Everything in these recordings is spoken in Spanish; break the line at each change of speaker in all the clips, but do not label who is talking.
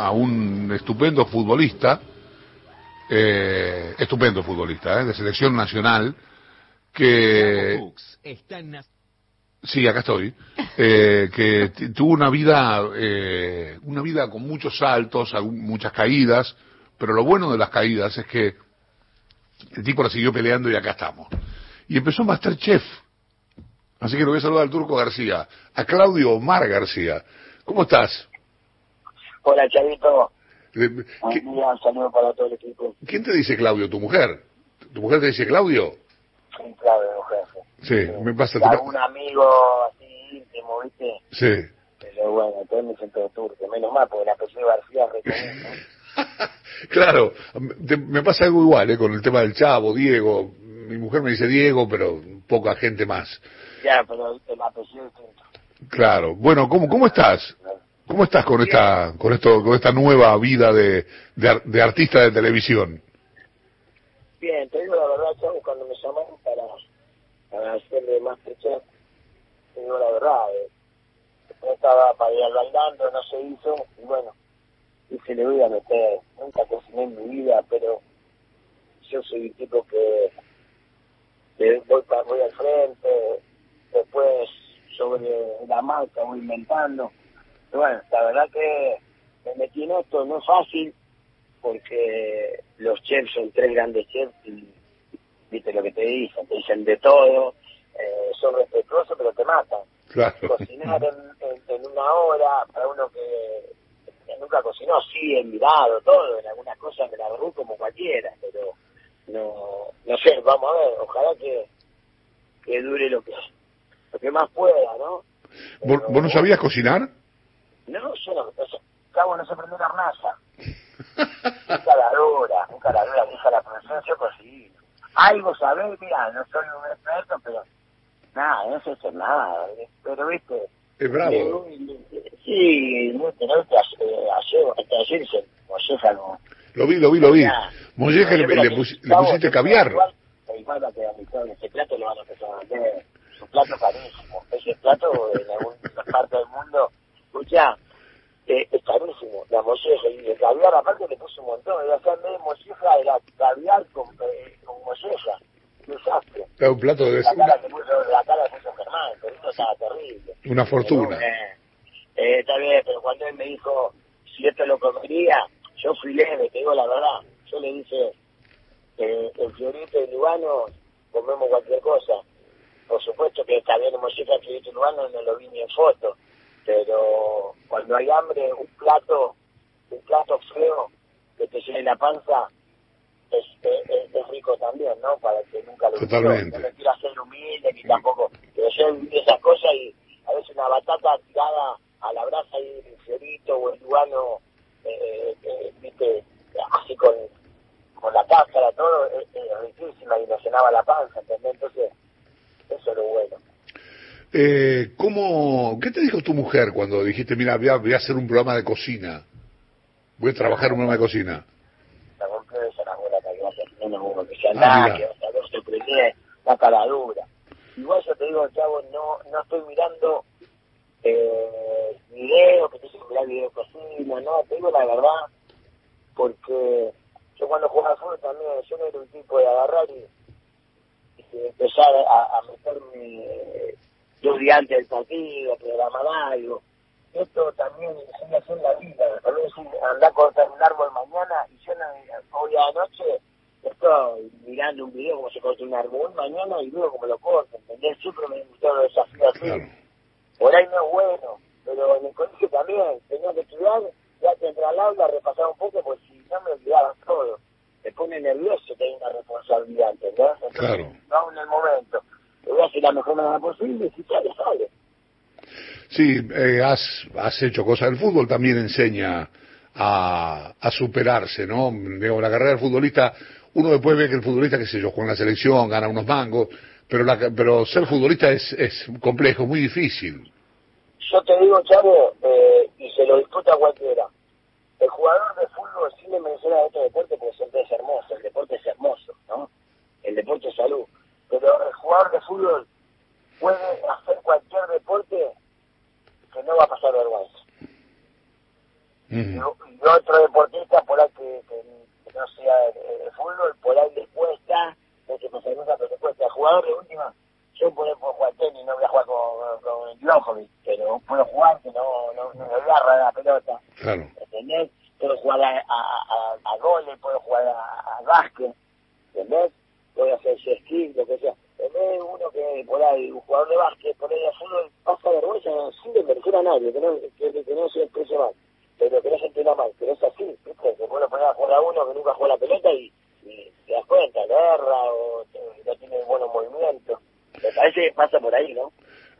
a un estupendo futbolista, eh, estupendo futbolista, eh, de selección nacional, que... Sí, acá estoy. Eh, que tuvo una vida, eh, una vida con muchos saltos, muchas caídas, pero lo bueno de las caídas es que el tipo la siguió peleando y acá estamos. Y empezó Masterchef. Así que lo voy a saludar al Turco García, a Claudio Omar García. ¿Cómo estás?
Hola, Chavito. un saludo para todo el equipo.
¿Quién te dice Claudio? ¿Tu mujer? ¿Tu mujer te dice Claudio?
Sí, Claudio, mujer.
Sí, me pasa.
Algún amigo así íntimo, ¿viste?
Sí.
Pero bueno, entonces me siento turco. Menos mal, porque la apellido García
claro, me pasa algo igual, ¿eh? Con el tema del chavo, Diego. Mi mujer me dice Diego, pero poca gente más.
Ya, pero el apellido es distinto.
Claro. Bueno, ¿cómo, cómo estás? ¿Cómo estás con esta, con esto, con esta nueva vida de, de, artista de televisión?
Bien, te digo la verdad, chavo, cuando me llamaron para para hacerle más fecha, digo la verdad, eh, estaba para ir bailando, no se hizo, y bueno, y se le voy a meter, nunca cociné en mi vida, pero yo soy el tipo que, voy, para, voy al frente, después sobre la marca voy inventando, y bueno, la verdad que me metí en esto, no es fácil, porque los chefs son tres grandes chefs y viste lo que te dicen, te dicen de todo, eh, son respetuosos pero te matan. Cocinar en, una hora, para uno que, nunca cocinó, sí, he mirado todo, en algunas cosas me la agarró como cualquiera, pero no, no sé, vamos a ver, ojalá que, que dure lo que, lo que más pueda, ¿no?
¿Vos, no sabías cocinar?
No, yo no, no cabo no se prende la hornaza. un caladora, un caladora, hija la profesión, yo cocino algo sabés, mira, no soy un experto, pero nada, no sé hacer nada, pero viste.
Es bravo.
sí, pero viste, hasta ayer se molleja no.
Lo vi, lo vi, lo vi. Molleja le, le, pusiste caviar.
Igual, igual va a quedar ese plato lo van a empezar a vender, un plato carísimo. Ese plato en alguna parte del mundo, escucha, eh, es carísimo, la molleja y el caviar aparte le puso un montón, iba a ser de molleja era caviar con, eh, con molleja, desastre.
Era un plato de
la cara, que puso, la cara que puso Germán, pero esto estaba terrible.
Una fortuna.
eh, eh, está bien, pero cuando él me dijo si esto lo comería, yo fui leve, te digo la verdad, yo le dije, eh, el Fiorito y Lugano comemos cualquier cosa. Por supuesto que está bien molleja, el Fiorito y Lugano no lo vi ni en foto cuando hay hambre, un plato, un plato feo que te llene la panza, es, es, rico también, ¿no? Para que nunca lo
Totalmente.
No quiero hacer humilde ni tampoco, pero yo viví esas cosas y a veces una batata tirada a la brasa y el fiorito o el lugano, eh, eh, viste, así con, con la cáscara, todo, es, riquísima y nos llenaba la panza, ¿entendés? Entonces, eso es lo bueno.
Eh, ¿cómo, ¿Qué te dijo tu mujer cuando dijiste, mira, voy a, voy a hacer un programa de cocina? Voy a trabajar un programa de cocina.
La compré esa la abuela que no uno que sea nada, que no se prende la caladura. Igual yo te digo, chavo, no, no estoy mirando eh, videos, que te dicen mirar videos de cocina, no, te digo la verdad, porque yo cuando jugaba fútbol también, yo no era un tipo de agarrar y, y empezar a, a meterme dos días antes del partido, programar algo. Esto también a hacer la vida. Tal vez andar a cortar un árbol mañana y yo hoy a la noche estoy mirando un video como se corta un árbol mañana y luego como lo corto, ¿entendés gustó los desafíos así. Por ahí no es bueno, pero en el colegio también tenía que estudiar, ya que entrar al aula, repasar un poco, pues si no me olvidaba todo. Me pone nervioso que hay una responsabilidad, ¿entendés?
claro.
No en el momento la mejor manera posible, si sale, sale.
Sí, eh, has, has hecho cosas. El fútbol también enseña a, a superarse, ¿no? Digo, la carrera del futbolista, uno después ve que el futbolista, qué sé yo, juega en la selección, gana unos mangos, pero la, pero ser futbolista es, es complejo, muy difícil.
Yo te digo, Chavo, eh, y se lo disputa cualquiera, el jugador de fútbol sí le menciona a otro deporte porque siempre es hermoso, el deporte es hermoso, ¿no? El deporte es salud pero el jugador de fútbol puede hacer cualquier deporte que no va a pasar vergüenza. y, otro deportista por ahí que, no sea de, fútbol, por ahí les cuesta, no que pasa nunca, pero les cuesta. Jugador de última, yo puedo jugar tenis, no voy a jugar con, con Djokovic, pero puedo jugar que no, no, no me agarra la pelota.
Claro.
¿Entendés? Puedo jugar a, a, a, goles, puedo jugar a, a básquet, ¿entendés? Puedo hacer ski, lo que sea. En vez de uno que por ahí, un jugador de básquet, por ahí a fútbol, pasa vergüenza sin desmerecer a nadie, que no, que, que exprese mal pero que no se entienda mal, pero es así, ¿viste? Que puede poner a jugar a uno que nunca juega la pelota y, y te das cuenta, erra o no tiene buenos movimientos. Me parece que pasa por ahí, ¿no?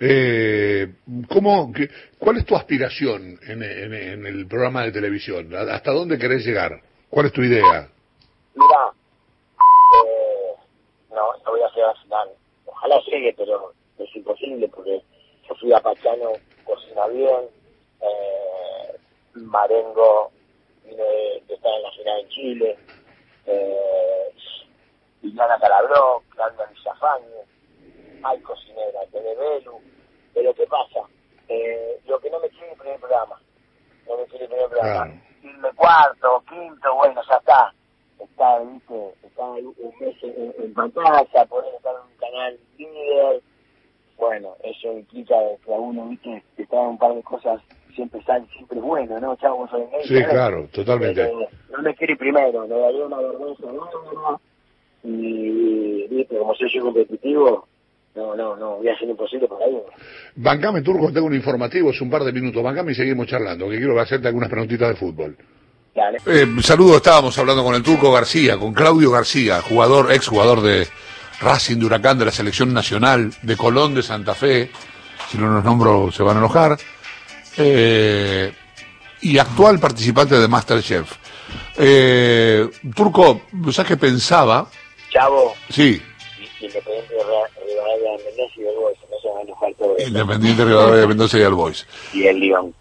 Eh, ¿cómo, qué, ¿Cuál es tu aspiración en, en, en, el programa de televisión? ¿Hasta dónde querés llegar? ¿Cuál es tu idea?
Mira, eh, no, no voy a hacer final. Ojalá llegue, pero es imposible porque yo fui a Pachano, cocina bien, eh, Marengo de, que está en la final en Chile, eh, Liliana Calabró, Claudia Villafañe, hay cocinera, Telebelu, pero ¿qué pasa? Eh, lo que no me quiere el primer programa, no me quiere el primer programa, irme cuarto, quinto, bueno, ya está, está, ¿viste? está un mes en, en pantalla, poder estar en un canal líder, bueno, eso implica que a uno, ¿viste? está en un par de cosas siempre sale, siempre es bueno, ¿no? Chavo, soy
Sí, claro, totalmente.
no me quiere primero, me daría una vergüenza no, y, viste, como soy yo competitivo, no, no, no, voy a hacer imposible para ello.
Bancame, Turco, tengo un informativo, es un par de minutos, bancame y seguimos charlando, que quiero hacerte algunas preguntitas de fútbol.
Dale.
Eh, saludo, estábamos hablando con el Turco García, con Claudio García, jugador, ex jugador de Racing de Huracán de la Selección Nacional, de Colón de Santa Fe, si no los nombro se van a enojar, eh, y actual participante de Masterchef. Eh, Turco, ¿sabes qué pensaba?
Chavo.
Sí.
Independiente de Mendoza y el Boys, no se van a enojar todo
Independiente de Mendoza y el Boys.
Y el León.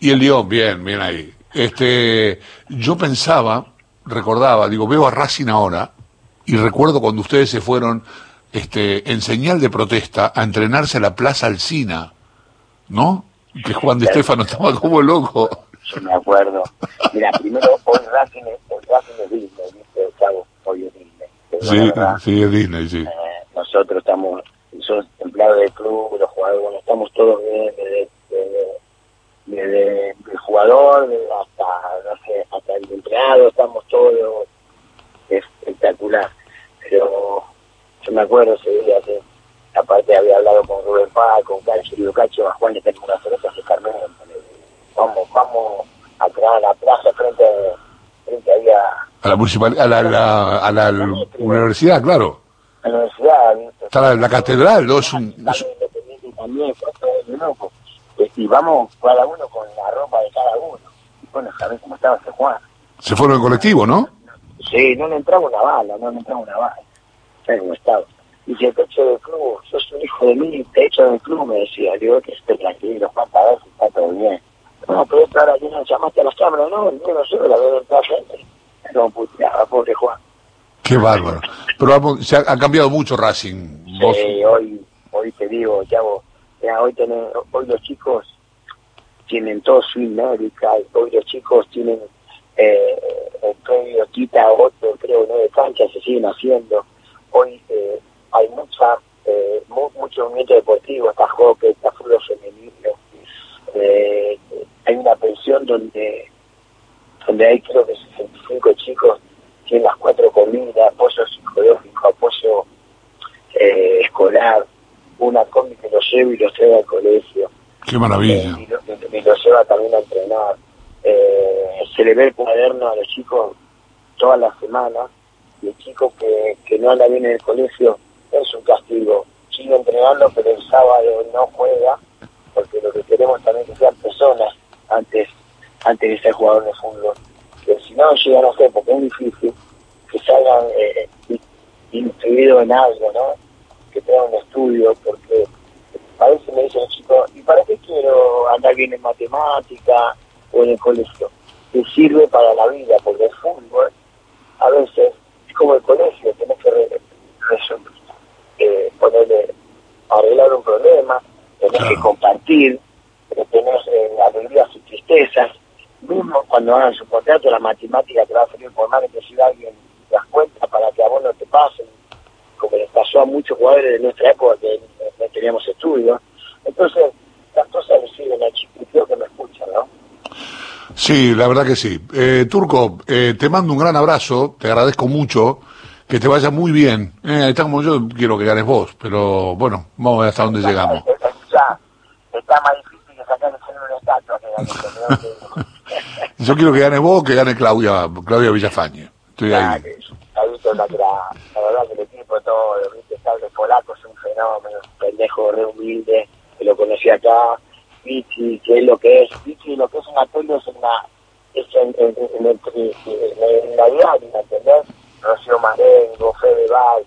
Y el León, bien, bien ahí. Este, yo pensaba, recordaba, digo, veo a Racing ahora, y recuerdo cuando ustedes se fueron, este, en señal de protesta, a entrenarse a la Plaza Alcina, ¿no? Que Juan de Estefano estaba como loco.
Yo me acuerdo. Mira, primero, hoy Racing, es Disney, ¿viste? Chavo, hoy es Disney.
Sí, sí, es Disney, sí.
Eh, nosotros estamos, somos empleados del club, los jugadores, bueno, estamos todos bien, desde, desde, el jugador hasta, no sé, hasta el empleado, estamos todos espectacular. Pero yo me acuerdo ese día, ¿sí? aparte había hablado con Rubén Paz, con Cacho, y Cacho, a Juan le tengo una cerveza de Carmen, vamos, vamos a crear la plaza frente, frente ahí a...
La municipalidad, a la, la, a la, universidad, claro.
A la universidad.
Está la, la catedral, ¿no? Es un...
también, todo de loco. Y vamos cada uno con la ropa de cada uno. Y bueno, sabés cómo estaba ese Juan.
Se fueron en colectivo, ¿no?
Sí, no le entraba una bala, no le entraba una bala. ¿Sabes cómo estaba? y si te del club, sos un hijo de mí, te echo del club, me decía, digo que esté tranquilo, Juan, a ver si está todo bien. No, pero entrar aquí, no llamaste a las cámaras, no, yo no sé, la veo entrar gente. No, puteaba, pobre Juan.
Qué bárbaro. Pero se ha, ha, cambiado mucho Racing.
Sí, hoy, hoy te digo, ya vos, ya hoy, tenés, hoy los chicos tienen todo su América, hoy los chicos tienen eh, el premio Quita, otro, creo, nueve canchas, se siguen haciendo. Hoy eh, hay mucha eh, mucho movimiento deportivo, está hockey, está fútbol femenino, eh, hay una pensión donde donde hay creo que 65 chicos tienen las cuatro comidas, apoyo psicológico, apoyo eh, escolar, una combi que los lleva y los lleva al colegio.
Qué maravilla.
Eh, y, los lleva también a entrenar. Eh, se le ve el cuaderno a los chicos todas las semanas y el chico que, que no anda bien en el colegio es un castigo. Sigue entrenando, pero el sábado no juega, porque lo que queremos también es que sean personas antes, antes de ser jugador de fútbol. No llegan a ser, porque es difícil, que salgan eh, instruidos en algo, ¿no? Que tengan un estudio, porque a veces me dicen chicos, ¿y para qué quiero andar bien en matemática o en el colegio? Que sirve para la vida, porque el fútbol a veces es como el colegio, tenés que resolver eh, ponerle, arreglar un problema, tenés que compartir, tenés eh, alegrías y tristezas, mismo cuando hagan su contrato, la matemática te va a salir por más que si alguien das cuenta para que a vos no te pasen, como les pasó a muchos jugadores de nuestra época que no teníamos estudios. Entonces, las cosas le siguen al chiquitito que me escuchan, ¿no?
Sí, la verdad que sí. Eh, Turco, eh, te mando un gran abrazo, te agradezco mucho, que te vaya muy bien. Eh, está como yo quiero que ganes vos, pero bueno, vamos a ver hasta dónde llegamos.
Ya, está más difícil que sacar el estatua que
Yo quiero que ganes vos que gane Claudia, Claudia Villafañe. Estoy ahí.
la, la, verdad que el equipo todo, viste, el polaco es un fenómeno, un pendejo re humilde, que lo conocí acá, Pichi, que es lo que es, Pichi lo que es un atollo es una, es en, en, en, en la diaria, ¿entendés? Rocío Marengo, Fede Val,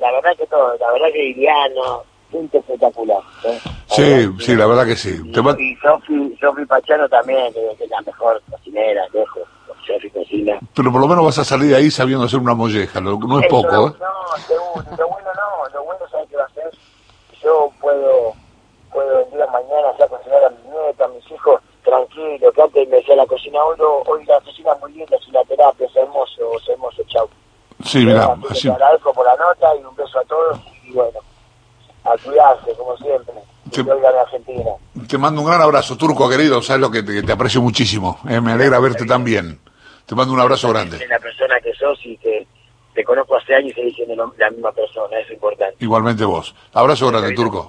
la verdad que todo, la verdad que Iriano, punto espectacular. ¿eh?
Sí, sí, la verdad que sí.
Y, y Sofi, Sofi Pachano también, que, es la mejor cocinera, lejos. Sofi cocina.
Pero por lo menos vas a salir de ahí sabiendo hacer una molleja, no es poco,
¿eh? No, seguro, lo bueno no, lo bueno sabes que va a ser, yo puedo, puedo el día mañana ya cocinar a mi nieta, a mis hijos, tranquilo, que antes me decía la cocina, hoy, hoy la cocina es muy linda, es una terapia, es hermoso, es hermoso, chau.
Sí, mira, así.
Te agradezco por la nota y un beso a todos a cuidarse, como siempre. Te, Argentina.
te mando un gran abrazo, Turco, querido. Sabes lo que te, aprecio muchísimo. Eh, me alegra verte tan bien. Te mando un abrazo grande.
la persona que sos y que te conozco hace años y seguís siendo la misma persona, es importante.
Igualmente vos. Abrazo grande, Turco.